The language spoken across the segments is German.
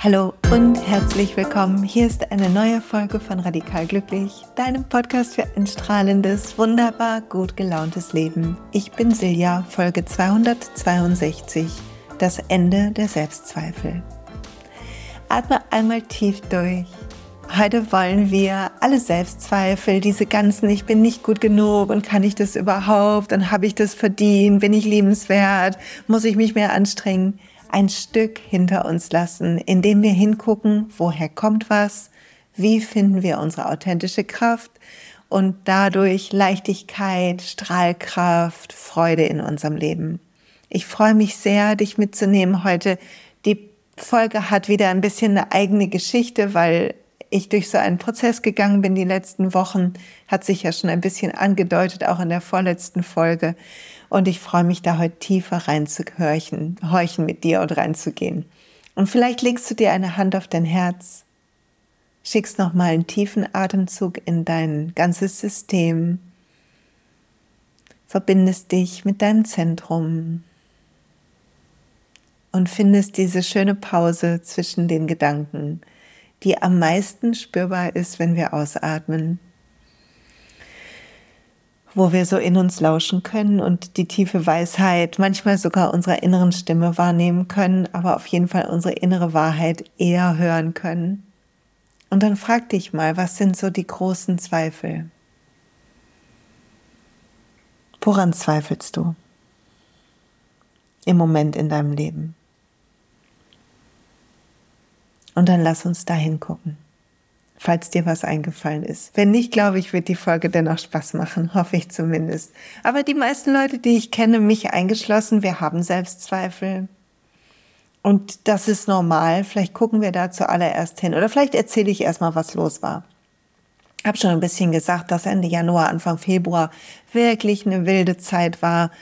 Hallo und herzlich willkommen. Hier ist eine neue Folge von Radikal Glücklich, deinem Podcast für ein strahlendes, wunderbar gut gelauntes Leben. Ich bin Silja, Folge 262, das Ende der Selbstzweifel. Atme einmal tief durch. Heute wollen wir alle Selbstzweifel, diese ganzen, ich bin nicht gut genug und kann ich das überhaupt und habe ich das verdient, bin ich liebenswert, muss ich mich mehr anstrengen, ein Stück hinter uns lassen, indem wir hingucken, woher kommt was, wie finden wir unsere authentische Kraft? Und dadurch Leichtigkeit, Strahlkraft, Freude in unserem Leben. Ich freue mich sehr, dich mitzunehmen heute. Die Folge hat wieder ein bisschen eine eigene Geschichte, weil ich durch so einen Prozess gegangen bin die letzten Wochen, hat sich ja schon ein bisschen angedeutet, auch in der vorletzten Folge. Und ich freue mich da heute tiefer reinzuhorchen, horchen mit dir und reinzugehen. Und vielleicht legst du dir eine Hand auf dein Herz, schickst nochmal einen tiefen Atemzug in dein ganzes System, verbindest dich mit deinem Zentrum und findest diese schöne Pause zwischen den Gedanken, die am meisten spürbar ist, wenn wir ausatmen wo wir so in uns lauschen können und die tiefe Weisheit, manchmal sogar unserer inneren Stimme wahrnehmen können, aber auf jeden Fall unsere innere Wahrheit eher hören können. Und dann frag dich mal, was sind so die großen Zweifel? Woran zweifelst du im Moment in deinem Leben? Und dann lass uns da hingucken falls dir was eingefallen ist. Wenn nicht, glaube ich, wird die Folge dennoch Spaß machen, hoffe ich zumindest. Aber die meisten Leute, die ich kenne, mich eingeschlossen, wir haben Selbstzweifel. Und das ist normal. Vielleicht gucken wir da zuallererst hin. Oder vielleicht erzähle ich erstmal, was los war. Habe schon ein bisschen gesagt, dass Ende Januar, Anfang Februar wirklich eine wilde Zeit war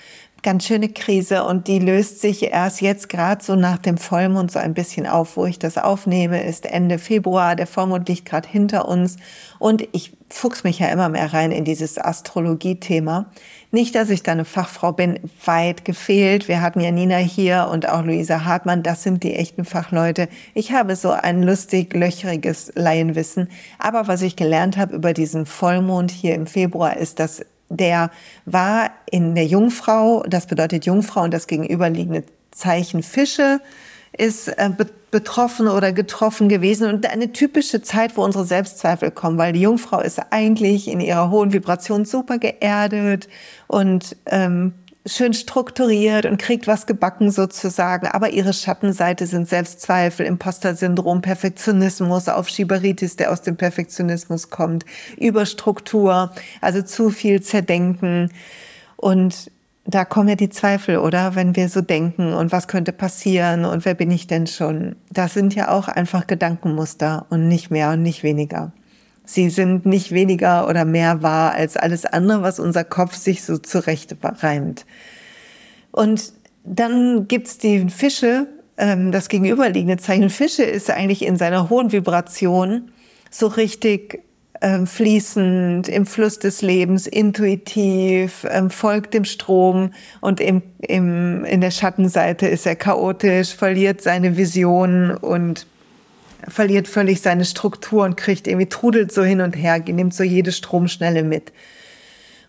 ganz schöne Krise und die löst sich erst jetzt gerade so nach dem Vollmond so ein bisschen auf, wo ich das aufnehme, ist Ende Februar. Der Vollmond liegt gerade hinter uns und ich fuchs mich ja immer mehr rein in dieses Astrologie-Thema. Nicht, dass ich da eine Fachfrau bin, weit gefehlt. Wir hatten ja Nina hier und auch Luisa Hartmann, das sind die echten Fachleute. Ich habe so ein lustig, löchriges Laienwissen. Aber was ich gelernt habe über diesen Vollmond hier im Februar ist, dass der war in der Jungfrau, das bedeutet Jungfrau und das gegenüberliegende Zeichen Fische ist äh, betroffen oder getroffen gewesen und eine typische Zeit, wo unsere Selbstzweifel kommen, weil die Jungfrau ist eigentlich in ihrer hohen Vibration super geerdet und ähm, schön strukturiert und kriegt was gebacken sozusagen. Aber ihre Schattenseite sind Selbstzweifel, Imposter-Syndrom, Perfektionismus, Aufschieberitis, der aus dem Perfektionismus kommt, Überstruktur, also zu viel Zerdenken. Und da kommen ja die Zweifel, oder? Wenn wir so denken und was könnte passieren und wer bin ich denn schon? Das sind ja auch einfach Gedankenmuster und nicht mehr und nicht weniger. Sie sind nicht weniger oder mehr wahr als alles andere, was unser Kopf sich so zurecht reimt. Und dann gibt's die Fische, ähm, das gegenüberliegende Zeichen Fische ist eigentlich in seiner hohen Vibration so richtig ähm, fließend, im Fluss des Lebens, intuitiv, ähm, folgt dem Strom und im, im, in der Schattenseite ist er chaotisch, verliert seine Vision und verliert völlig seine Struktur und kriegt irgendwie trudelt so hin und her, nimmt so jede Stromschnelle mit.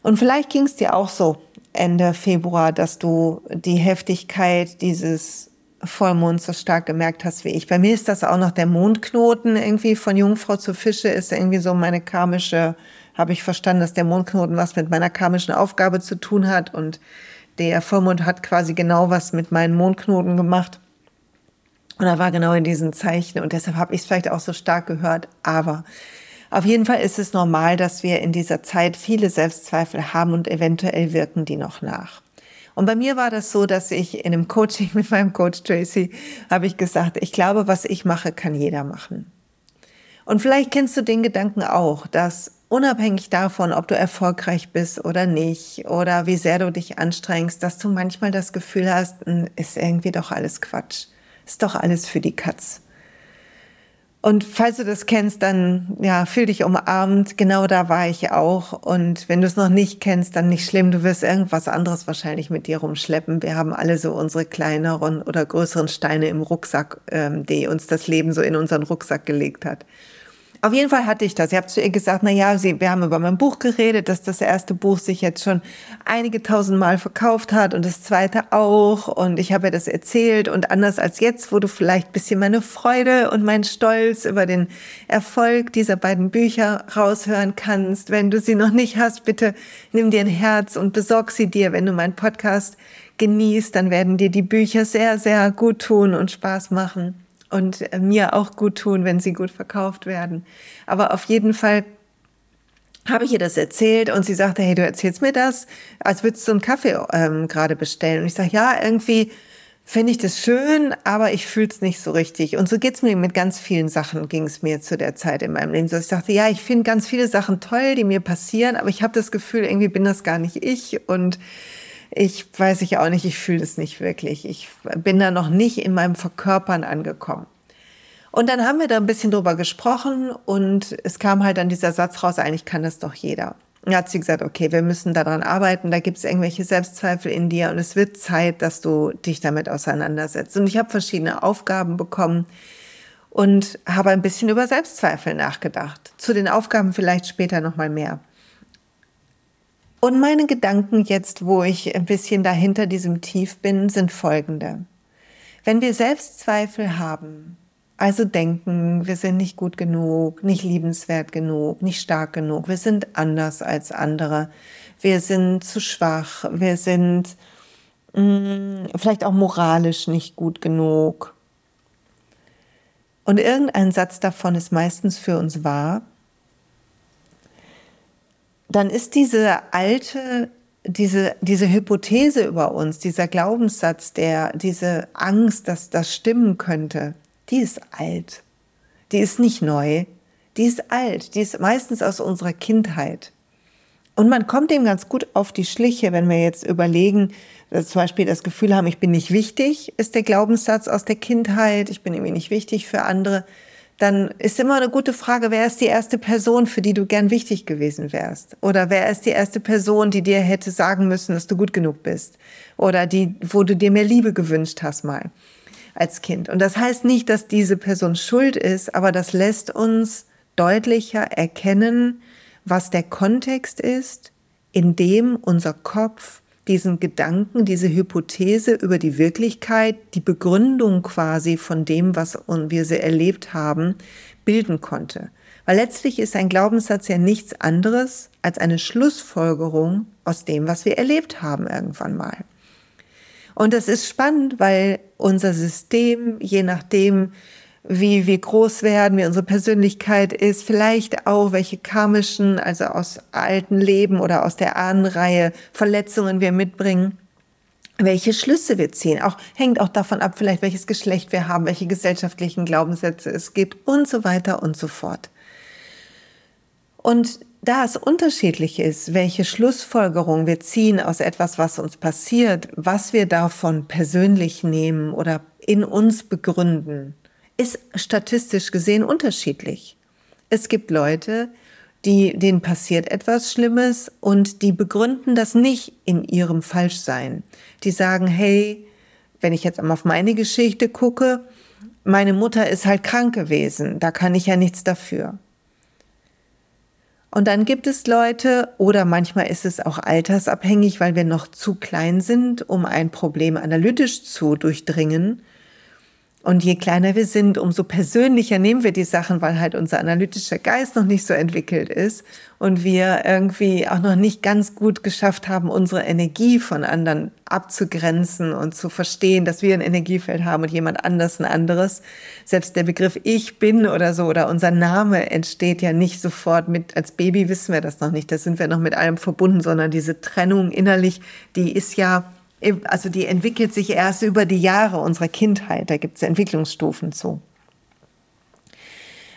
Und vielleicht ging es dir auch so Ende Februar, dass du die Heftigkeit dieses Vollmonds so stark gemerkt hast wie ich. Bei mir ist das auch noch der Mondknoten irgendwie von Jungfrau zu Fische ist irgendwie so meine karmische, habe ich verstanden, dass der Mondknoten was mit meiner karmischen Aufgabe zu tun hat und der Vollmond hat quasi genau was mit meinen Mondknoten gemacht. Und er war genau in diesen Zeichen und deshalb habe ich es vielleicht auch so stark gehört. Aber auf jeden Fall ist es normal, dass wir in dieser Zeit viele Selbstzweifel haben und eventuell wirken die noch nach. Und bei mir war das so, dass ich in einem Coaching mit meinem Coach Tracy habe ich gesagt, ich glaube, was ich mache, kann jeder machen. Und vielleicht kennst du den Gedanken auch, dass unabhängig davon, ob du erfolgreich bist oder nicht oder wie sehr du dich anstrengst, dass du manchmal das Gefühl hast, hm, ist irgendwie doch alles Quatsch. Ist doch alles für die Katz. Und falls du das kennst, dann ja, fühl dich umarmt. Genau da war ich auch. Und wenn du es noch nicht kennst, dann nicht schlimm. Du wirst irgendwas anderes wahrscheinlich mit dir rumschleppen. Wir haben alle so unsere kleineren oder größeren Steine im Rucksack, ähm, die uns das Leben so in unseren Rucksack gelegt hat. Auf jeden Fall hatte ich das. Ich habe zu ihr gesagt, na ja, wir haben über mein Buch geredet, dass das erste Buch sich jetzt schon einige tausend Mal verkauft hat und das zweite auch. Und ich habe ihr das erzählt. Und anders als jetzt, wo du vielleicht bisschen meine Freude und mein Stolz über den Erfolg dieser beiden Bücher raushören kannst. Wenn du sie noch nicht hast, bitte nimm dir ein Herz und besorg sie dir. Wenn du meinen Podcast genießt, dann werden dir die Bücher sehr, sehr gut tun und Spaß machen und mir auch gut tun, wenn sie gut verkauft werden. Aber auf jeden Fall habe ich ihr das erzählt und sie sagte, hey, du erzählst mir das, als würdest du einen Kaffee ähm, gerade bestellen. Und ich sage, ja, irgendwie finde ich das schön, aber ich fühle es nicht so richtig. Und so geht's mir mit ganz vielen Sachen, ging es mir zu der Zeit in meinem Leben. So ich dachte, ja, ich finde ganz viele Sachen toll, die mir passieren, aber ich habe das Gefühl, irgendwie bin das gar nicht ich und ich weiß ich auch nicht, ich fühle es nicht wirklich. Ich bin da noch nicht in meinem Verkörpern angekommen. Und dann haben wir da ein bisschen drüber gesprochen und es kam halt dann dieser Satz raus, eigentlich kann das doch jeder. Und hat sie gesagt, okay, wir müssen daran arbeiten, da gibt es irgendwelche Selbstzweifel in dir und es wird Zeit, dass du dich damit auseinandersetzt. Und ich habe verschiedene Aufgaben bekommen und habe ein bisschen über Selbstzweifel nachgedacht. Zu den Aufgaben vielleicht später nochmal mehr. Und meine Gedanken jetzt, wo ich ein bisschen dahinter diesem Tief bin, sind folgende. Wenn wir Selbstzweifel haben, also denken, wir sind nicht gut genug, nicht liebenswert genug, nicht stark genug, wir sind anders als andere, wir sind zu schwach, wir sind mh, mm, vielleicht auch moralisch nicht gut genug. Und irgendein Satz davon ist meistens für uns wahr, dann ist diese alte, diese, diese Hypothese über uns, dieser Glaubenssatz, der, diese Angst, dass das stimmen könnte, die ist alt. Die ist nicht neu. Die ist alt. Die ist meistens aus unserer Kindheit. Und man kommt dem ganz gut auf die Schliche, wenn wir jetzt überlegen, dass zum Beispiel das Gefühl haben, ich bin nicht wichtig, ist der Glaubenssatz aus der Kindheit, ich bin irgendwie nicht wichtig für andere dann ist immer eine gute Frage, wer ist die erste Person, für die du gern wichtig gewesen wärst? Oder wer ist die erste Person, die dir hätte sagen müssen, dass du gut genug bist? Oder die, wo du dir mehr Liebe gewünscht hast mal als Kind. Und das heißt nicht, dass diese Person schuld ist, aber das lässt uns deutlicher erkennen, was der Kontext ist, in dem unser Kopf diesen Gedanken, diese Hypothese über die Wirklichkeit, die Begründung quasi von dem, was wir sie erlebt haben, bilden konnte. Weil letztlich ist ein Glaubenssatz ja nichts anderes als eine Schlussfolgerung aus dem, was wir erlebt haben irgendwann mal. Und das ist spannend, weil unser System, je nachdem, wie wir groß werden, wie unsere Persönlichkeit ist, vielleicht auch welche karmischen, also aus alten Leben oder aus der Ahnenreihe Verletzungen wir mitbringen, welche Schlüsse wir ziehen. Auch hängt auch davon ab, vielleicht welches Geschlecht wir haben, welche gesellschaftlichen Glaubenssätze es gibt und so weiter und so fort. Und da es unterschiedlich ist, welche Schlussfolgerung wir ziehen aus etwas, was uns passiert, was wir davon persönlich nehmen oder in uns begründen, ist statistisch gesehen unterschiedlich. Es gibt Leute, die, denen passiert etwas Schlimmes und die begründen das nicht in ihrem Falschsein. Die sagen, hey, wenn ich jetzt einmal auf meine Geschichte gucke, meine Mutter ist halt krank gewesen, da kann ich ja nichts dafür. Und dann gibt es Leute, oder manchmal ist es auch altersabhängig, weil wir noch zu klein sind, um ein Problem analytisch zu durchdringen, und je kleiner wir sind, umso persönlicher nehmen wir die Sachen, weil halt unser analytischer Geist noch nicht so entwickelt ist und wir irgendwie auch noch nicht ganz gut geschafft haben, unsere Energie von anderen abzugrenzen und zu verstehen, dass wir ein Energiefeld haben und jemand anders ein anderes. Selbst der Begriff ich bin oder so oder unser Name entsteht ja nicht sofort mit, als Baby wissen wir das noch nicht, da sind wir noch mit allem verbunden, sondern diese Trennung innerlich, die ist ja also die entwickelt sich erst über die Jahre unserer Kindheit. Da gibt es Entwicklungsstufen zu.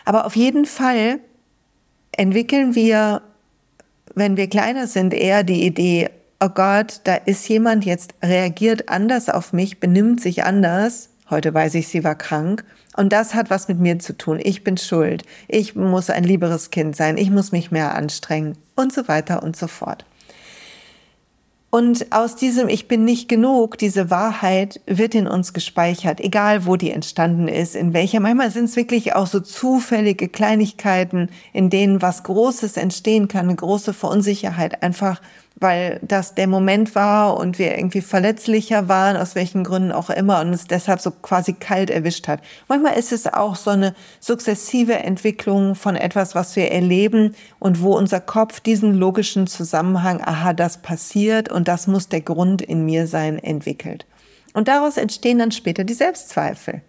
Aber auf jeden Fall entwickeln wir, wenn wir kleiner sind, eher die Idee, oh Gott, da ist jemand jetzt reagiert anders auf mich, benimmt sich anders. Heute weiß ich, sie war krank. Und das hat was mit mir zu tun. Ich bin schuld. Ich muss ein lieberes Kind sein. Ich muss mich mehr anstrengen und so weiter und so fort. Und aus diesem Ich bin nicht genug, diese Wahrheit wird in uns gespeichert, egal wo die entstanden ist, in welcher. Manchmal sind es wirklich auch so zufällige Kleinigkeiten, in denen was Großes entstehen kann, eine große Verunsicherheit, einfach weil das der Moment war und wir irgendwie verletzlicher waren, aus welchen Gründen auch immer, und es deshalb so quasi kalt erwischt hat. Manchmal ist es auch so eine sukzessive Entwicklung von etwas, was wir erleben und wo unser Kopf diesen logischen Zusammenhang, aha, das passiert und das muss der Grund in mir sein, entwickelt. Und daraus entstehen dann später die Selbstzweifel.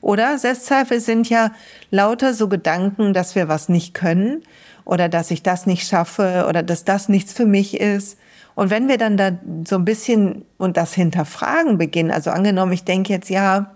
Oder Selbstzweifel sind ja lauter so Gedanken, dass wir was nicht können oder dass ich das nicht schaffe oder dass das nichts für mich ist. Und wenn wir dann da so ein bisschen und das hinterfragen beginnen, also angenommen, ich denke jetzt, ja,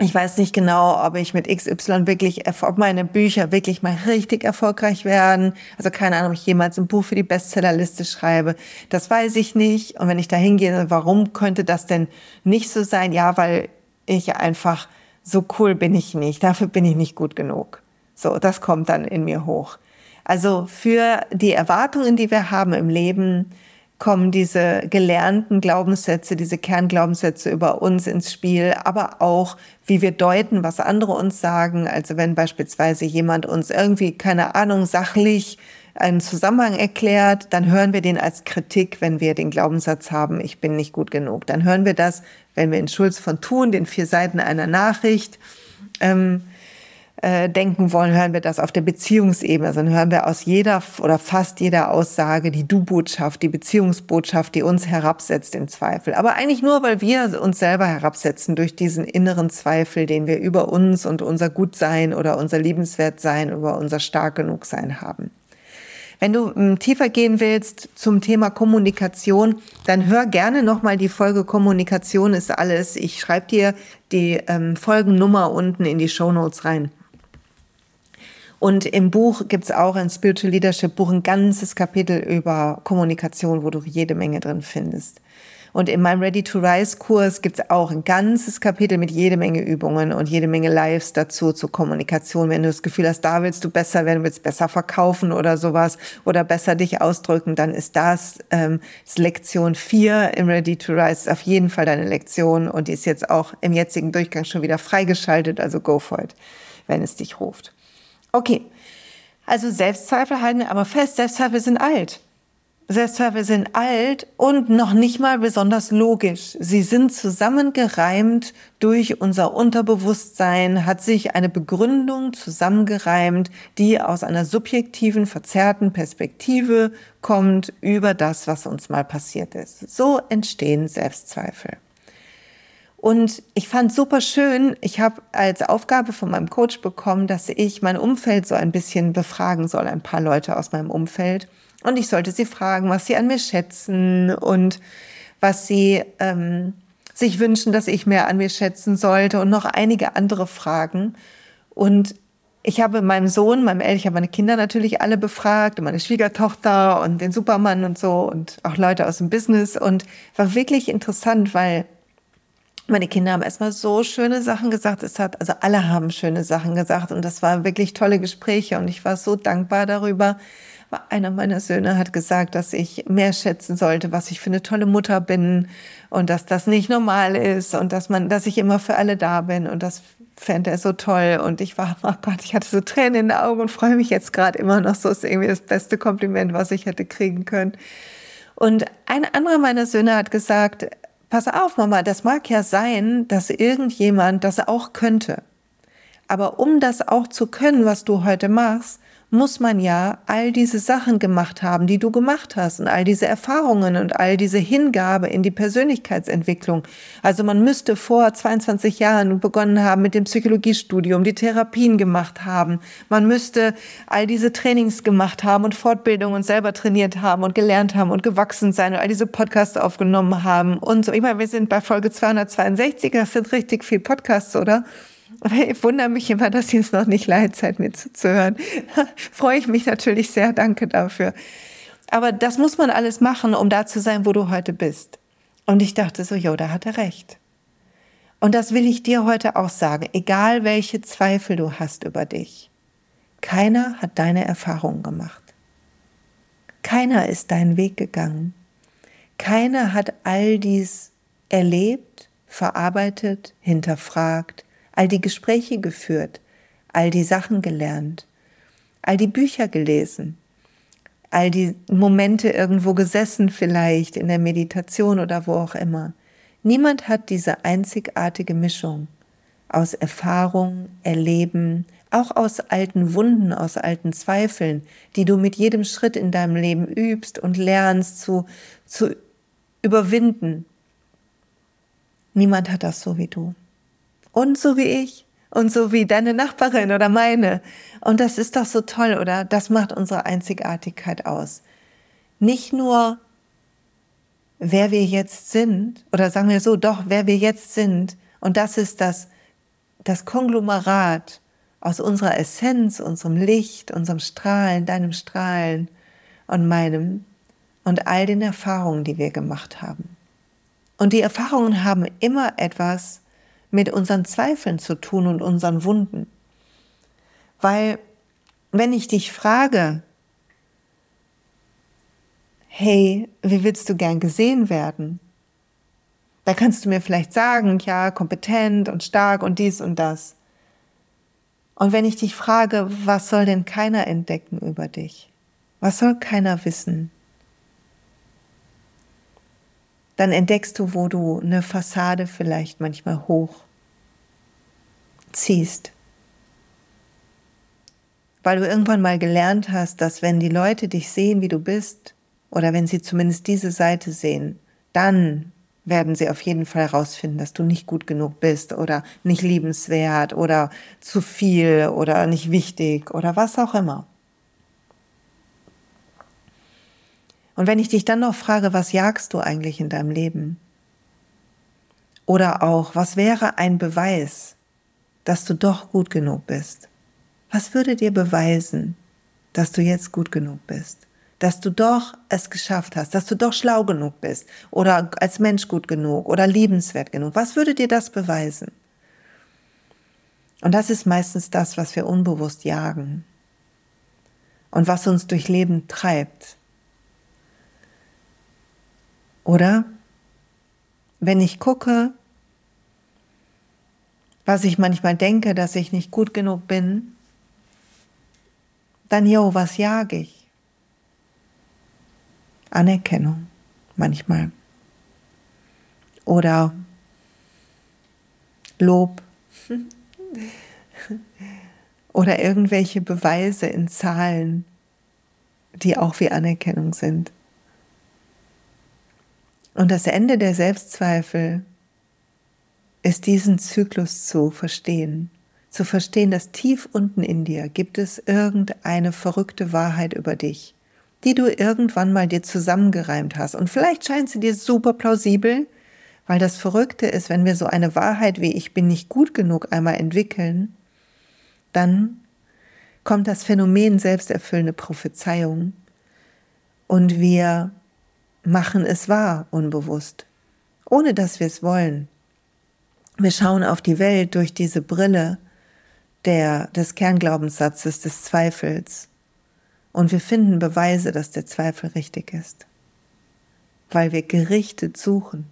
ich weiß nicht genau, ob ich mit XY wirklich, ob meine Bücher wirklich mal richtig erfolgreich werden. Also keine Ahnung, ob ich jemals ein Buch für die Bestsellerliste schreibe. Das weiß ich nicht. Und wenn ich da hingehe, warum könnte das denn nicht so sein? Ja, weil ich einfach so cool bin ich nicht. Dafür bin ich nicht gut genug. So, das kommt dann in mir hoch. Also für die Erwartungen, die wir haben im Leben, kommen diese gelernten Glaubenssätze, diese Kernglaubenssätze über uns ins Spiel, aber auch, wie wir deuten, was andere uns sagen. Also wenn beispielsweise jemand uns irgendwie, keine Ahnung, sachlich einen Zusammenhang erklärt, dann hören wir den als Kritik, wenn wir den Glaubenssatz haben, ich bin nicht gut genug. Dann hören wir das, wenn wir in Schulz von Thun, den vier Seiten einer Nachricht, ähm, äh, denken wollen, hören wir das auf der Beziehungsebene. Also dann hören wir aus jeder oder fast jeder Aussage die Du-Botschaft, die Beziehungsbotschaft, die uns herabsetzt im Zweifel. Aber eigentlich nur, weil wir uns selber herabsetzen durch diesen inneren Zweifel, den wir über uns und unser Gutsein oder unser Liebenswertsein, über unser stark genug Sein haben. Wenn du ähm, tiefer gehen willst zum Thema Kommunikation, dann hör gerne nochmal die Folge Kommunikation ist alles. Ich schreibe dir die ähm, Folgennummer unten in die Show Notes rein. Und im Buch gibt's auch ein Spiritual Leadership Buch ein ganzes Kapitel über Kommunikation, wo du jede Menge drin findest. Und in meinem Ready to Rise Kurs gibt's auch ein ganzes Kapitel mit jede Menge Übungen und jede Menge Lives dazu zur Kommunikation. Wenn du das Gefühl hast, da willst du besser werden, willst besser verkaufen oder sowas oder besser dich ausdrücken, dann ist das, ähm, ist Lektion 4 im Ready to Rise auf jeden Fall deine Lektion und die ist jetzt auch im jetzigen Durchgang schon wieder freigeschaltet, also go for it, wenn es dich ruft. Okay, also Selbstzweifel halten wir aber fest, Selbstzweifel sind alt. Selbstzweifel sind alt und noch nicht mal besonders logisch. Sie sind zusammengereimt durch unser Unterbewusstsein, hat sich eine Begründung zusammengereimt, die aus einer subjektiven, verzerrten Perspektive kommt über das, was uns mal passiert ist. So entstehen Selbstzweifel. Und ich fand super schön, ich habe als Aufgabe von meinem Coach bekommen, dass ich mein Umfeld so ein bisschen befragen soll, ein paar Leute aus meinem Umfeld. Und ich sollte sie fragen, was sie an mir schätzen und was sie ähm, sich wünschen, dass ich mehr an mir schätzen sollte und noch einige andere Fragen. Und ich habe meinem Sohn, meinem Eltern, ich habe meine Kinder natürlich alle befragt und meine Schwiegertochter und den Supermann und so und auch Leute aus dem Business und war wirklich interessant, weil meine Kinder haben erstmal so schöne Sachen gesagt. Es hat, also alle haben schöne Sachen gesagt und das waren wirklich tolle Gespräche und ich war so dankbar darüber. Einer meiner Söhne hat gesagt, dass ich mehr schätzen sollte, was ich für eine tolle Mutter bin und dass das nicht normal ist und dass man, dass ich immer für alle da bin und das fände er so toll und ich war, oh Gott, ich hatte so Tränen in den Augen und freue mich jetzt gerade immer noch so. ist irgendwie das beste Kompliment, was ich hätte kriegen können. Und ein anderer meiner Söhne hat gesagt, pass auf, Mama, das mag ja sein, dass irgendjemand das auch könnte. Aber um das auch zu können, was du heute machst, muss man ja all diese Sachen gemacht haben, die du gemacht hast und all diese Erfahrungen und all diese Hingabe in die Persönlichkeitsentwicklung. Also man müsste vor 22 Jahren begonnen haben mit dem Psychologiestudium, die Therapien gemacht haben. Man müsste all diese Trainings gemacht haben und Fortbildungen und selber trainiert haben und gelernt haben und gewachsen sein und all diese Podcasts aufgenommen haben und so. Ich meine, wir sind bei Folge 262, das sind richtig viel Podcasts, oder? Ich wundere mich immer, dass ihr es noch nicht leid seid, mir zuzuhören. Freue ich mich natürlich sehr. Danke dafür. Aber das muss man alles machen, um da zu sein, wo du heute bist. Und ich dachte so, jo, da hat er recht. Und das will ich dir heute auch sagen, egal welche Zweifel du hast über dich. Keiner hat deine Erfahrungen gemacht. Keiner ist deinen Weg gegangen. Keiner hat all dies erlebt, verarbeitet, hinterfragt, all die Gespräche geführt, all die Sachen gelernt, all die Bücher gelesen, all die Momente irgendwo gesessen vielleicht in der Meditation oder wo auch immer. Niemand hat diese einzigartige Mischung aus Erfahrung, Erleben, auch aus alten Wunden, aus alten Zweifeln, die du mit jedem Schritt in deinem Leben übst und lernst zu, zu überwinden. Niemand hat das so wie du. Und so wie ich. Und so wie deine Nachbarin oder meine. Und das ist doch so toll, oder? Das macht unsere Einzigartigkeit aus. Nicht nur wer wir jetzt sind, oder sagen wir so, doch, wer wir jetzt sind, und das ist das, das Konglomerat aus unserer Essenz, unserem Licht, unserem Strahlen, deinem Strahlen und meinem und all den Erfahrungen, die wir gemacht haben. Und die Erfahrungen haben immer etwas mit unseren Zweifeln zu tun und unseren Wunden. Weil wenn ich dich frage, hey, wie willst du gern gesehen werden? Da kannst du mir vielleicht sagen, ja, kompetent und stark und dies und das. Und wenn ich dich frage, was soll denn keiner entdecken über dich? Was soll keiner wissen? Dann entdeckst du, wo du eine Fassade vielleicht manchmal hoch ziehst. Weil du irgendwann mal gelernt hast, dass wenn die Leute dich sehen, wie du bist, oder wenn sie zumindest diese Seite sehen, dann werden sie auf jeden Fall herausfinden, dass du nicht gut genug bist oder nicht liebenswert oder zu viel oder nicht wichtig oder was auch immer. Und wenn ich dich dann noch frage, was jagst du eigentlich in deinem Leben? Oder auch, was wäre ein Beweis, dass du doch gut genug bist? Was würde dir beweisen, dass du jetzt gut genug bist? dass du doch es geschafft hast, dass du doch schlau genug bist oder als Mensch gut genug oder liebenswert genug. Was würde dir das beweisen? Und das ist meistens das, was wir unbewusst jagen und was uns durch Leben treibt. Oder wenn ich gucke, was ich manchmal denke, dass ich nicht gut genug bin, dann, jo, was jage ich? Anerkennung manchmal. Oder Lob. Oder irgendwelche Beweise in Zahlen, die auch wie Anerkennung sind. Und das Ende der Selbstzweifel ist diesen Zyklus zu verstehen. Zu verstehen, dass tief unten in dir gibt es irgendeine verrückte Wahrheit über dich, die du irgendwann mal dir zusammengereimt hast. Und vielleicht scheint sie dir super plausibel, weil das Verrückte ist, wenn wir so eine Wahrheit wie ich bin nicht gut genug einmal entwickeln, dann kommt das Phänomen selbsterfüllende Prophezeiung und wir machen es wahr unbewusst, ohne dass wir es wollen. Wir schauen auf die Welt durch diese Brille der, des Kernglaubenssatzes des Zweifels und wir finden Beweise, dass der Zweifel richtig ist, weil wir gerichtet suchen.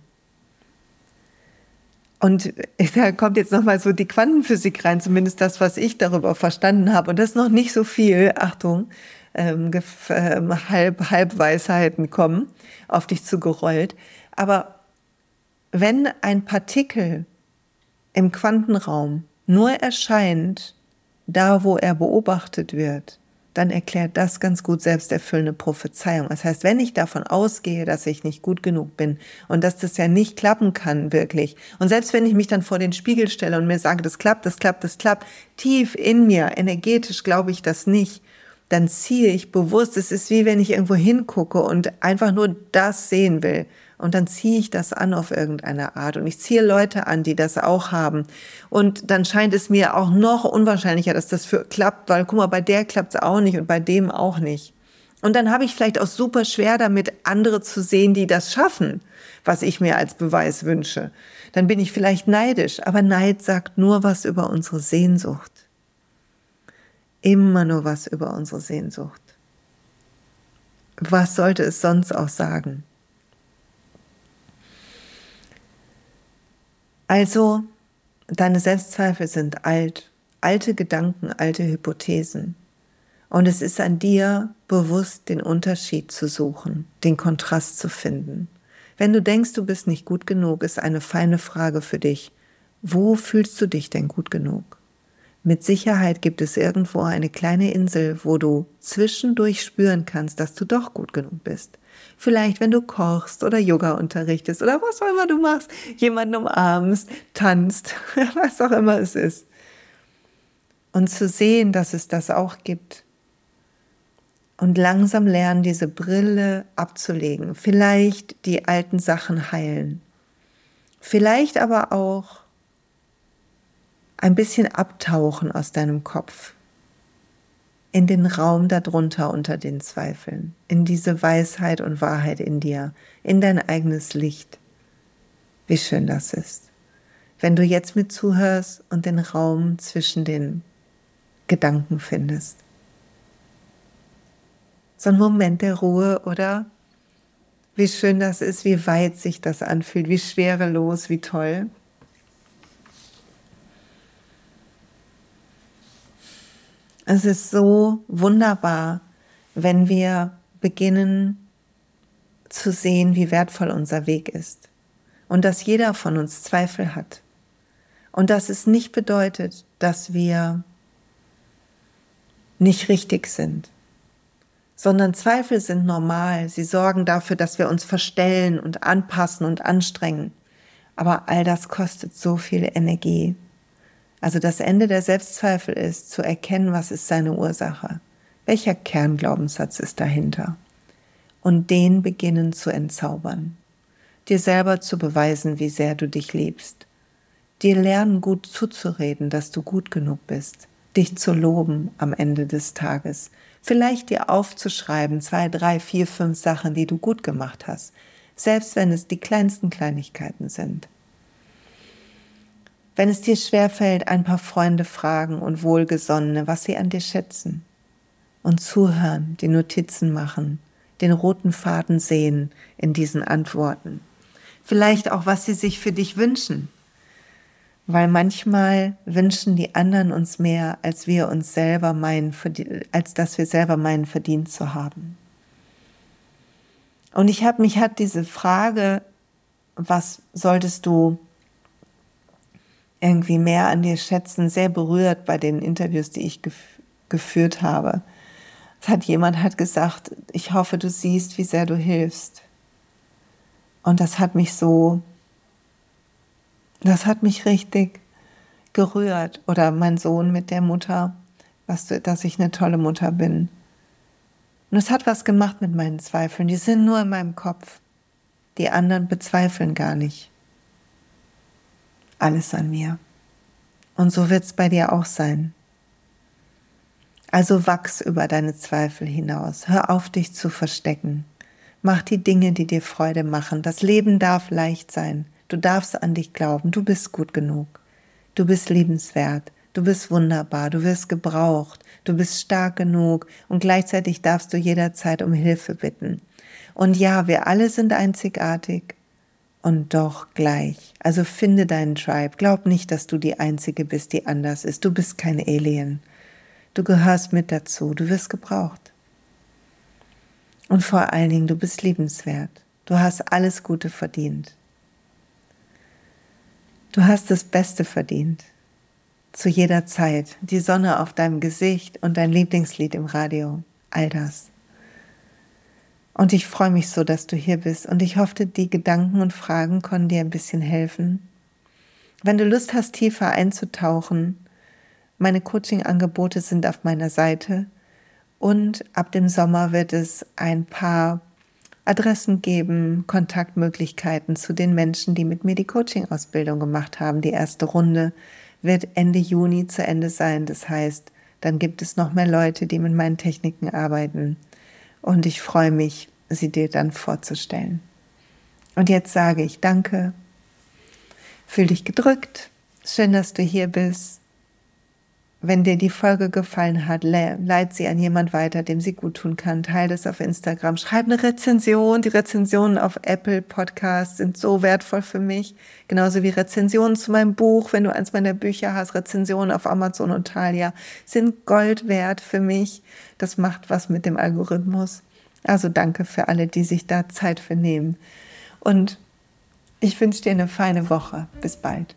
Und da kommt jetzt nochmal so die Quantenphysik rein, zumindest das, was ich darüber verstanden habe. Und das ist noch nicht so viel, Achtung, ähm, ähm, halb, Halbweisheiten kommen auf dich zugerollt. Aber wenn ein Partikel im Quantenraum nur erscheint, da wo er beobachtet wird, dann erklärt das ganz gut selbsterfüllende Prophezeiung. Das heißt, wenn ich davon ausgehe, dass ich nicht gut genug bin und dass das ja nicht klappen kann, wirklich, und selbst wenn ich mich dann vor den Spiegel stelle und mir sage, das klappt, das klappt, das klappt, tief in mir, energetisch glaube ich das nicht, dann ziehe ich bewusst, es ist wie wenn ich irgendwo hingucke und einfach nur das sehen will und dann ziehe ich das an auf irgendeine Art und ich ziehe Leute an, die das auch haben und dann scheint es mir auch noch unwahrscheinlicher, dass das für klappt, weil guck mal, bei der klappt es auch nicht und bei dem auch nicht. Und dann habe ich vielleicht auch super schwer damit, andere zu sehen, die das schaffen, was ich mir als Beweis wünsche. Dann bin ich vielleicht neidisch, aber Neid sagt nur was über unsere Sehnsucht. Immer nur was über unsere Sehnsucht. Was sollte es sonst auch sagen? Also, deine Selbstzweifel sind alt, alte Gedanken, alte Hypothesen. Und es ist an dir, bewusst den Unterschied zu suchen, den Kontrast zu finden. Wenn du denkst, du bist nicht gut genug, ist eine feine Frage für dich. Wo fühlst du dich denn gut genug? Mit Sicherheit gibt es irgendwo eine kleine Insel, wo du zwischendurch spüren kannst, dass du doch gut genug bist. Vielleicht, wenn du kochst oder Yoga unterrichtest oder was auch immer du machst, jemanden umarmst, tanzt, was auch immer es ist. Und zu sehen, dass es das auch gibt. Und langsam lernen, diese Brille abzulegen. Vielleicht die alten Sachen heilen. Vielleicht aber auch ein bisschen abtauchen aus deinem Kopf in den Raum darunter unter den Zweifeln, in diese Weisheit und Wahrheit in dir, in dein eigenes Licht. Wie schön das ist. Wenn du jetzt mit zuhörst und den Raum zwischen den Gedanken findest. So ein Moment der Ruhe, oder? Wie schön das ist, wie weit sich das anfühlt, wie schwerelos, wie toll. Es ist so wunderbar, wenn wir beginnen zu sehen, wie wertvoll unser Weg ist und dass jeder von uns Zweifel hat und dass es nicht bedeutet, dass wir nicht richtig sind, sondern Zweifel sind normal. Sie sorgen dafür, dass wir uns verstellen und anpassen und anstrengen. Aber all das kostet so viel Energie. Also das Ende der Selbstzweifel ist zu erkennen, was ist seine Ursache. Welcher Kernglaubenssatz ist dahinter? Und den beginnen zu entzaubern. Dir selber zu beweisen, wie sehr du dich liebst. Dir lernen, gut zuzureden, dass du gut genug bist. Dich zu loben am Ende des Tages. Vielleicht dir aufzuschreiben, zwei, drei, vier, fünf Sachen, die du gut gemacht hast. Selbst wenn es die kleinsten Kleinigkeiten sind. Wenn es dir schwerfällt, ein paar Freunde fragen und Wohlgesonnene, was sie an dir schätzen. Und zuhören, die Notizen machen, den roten Faden sehen in diesen Antworten. Vielleicht auch, was sie sich für dich wünschen. Weil manchmal wünschen die anderen uns mehr, als wir uns selber meinen, als dass wir selber meinen, verdient zu haben. Und ich habe mich hat diese Frage, was solltest du irgendwie mehr an dir schätzen, sehr berührt bei den Interviews, die ich gef geführt habe. Es hat jemand hat gesagt, ich hoffe, du siehst, wie sehr du hilfst. Und das hat mich so, das hat mich richtig gerührt. Oder mein Sohn mit der Mutter, was, dass ich eine tolle Mutter bin. Und es hat was gemacht mit meinen Zweifeln. Die sind nur in meinem Kopf. Die anderen bezweifeln gar nicht alles an mir. Und so wird es bei dir auch sein. Also wachs über deine Zweifel hinaus. Hör auf, dich zu verstecken. Mach die Dinge, die dir Freude machen. Das Leben darf leicht sein. Du darfst an dich glauben. Du bist gut genug. Du bist liebenswert. Du bist wunderbar. Du wirst gebraucht. Du bist stark genug. Und gleichzeitig darfst du jederzeit um Hilfe bitten. Und ja, wir alle sind einzigartig und doch gleich. Also finde deinen Tribe. Glaub nicht, dass du die Einzige bist, die anders ist. Du bist kein Alien. Du gehörst mit dazu. Du wirst gebraucht. Und vor allen Dingen, du bist liebenswert. Du hast alles Gute verdient. Du hast das Beste verdient. Zu jeder Zeit. Die Sonne auf deinem Gesicht und dein Lieblingslied im Radio. All das. Und ich freue mich so, dass du hier bist und ich hoffe, die Gedanken und Fragen konnten dir ein bisschen helfen. Wenn du Lust hast, tiefer einzutauchen, meine Coaching-Angebote sind auf meiner Seite und ab dem Sommer wird es ein paar Adressen geben, Kontaktmöglichkeiten zu den Menschen, die mit mir die Coaching-Ausbildung gemacht haben. Die erste Runde wird Ende Juni zu Ende sein. Das heißt, dann gibt es noch mehr Leute, die mit meinen Techniken arbeiten. Und ich freue mich, sie dir dann vorzustellen. Und jetzt sage ich Danke. Fühl dich gedrückt. Schön, dass du hier bist. Wenn dir die Folge gefallen hat, leit sie an jemand weiter, dem sie gut tun kann. Teil das auf Instagram. Schreib eine Rezension. Die Rezensionen auf Apple Podcasts sind so wertvoll für mich. Genauso wie Rezensionen zu meinem Buch. Wenn du eins meiner Bücher hast, Rezensionen auf Amazon und Thalia sind Gold wert für mich. Das macht was mit dem Algorithmus. Also danke für alle, die sich da Zeit für nehmen. Und ich wünsche dir eine feine Woche. Bis bald.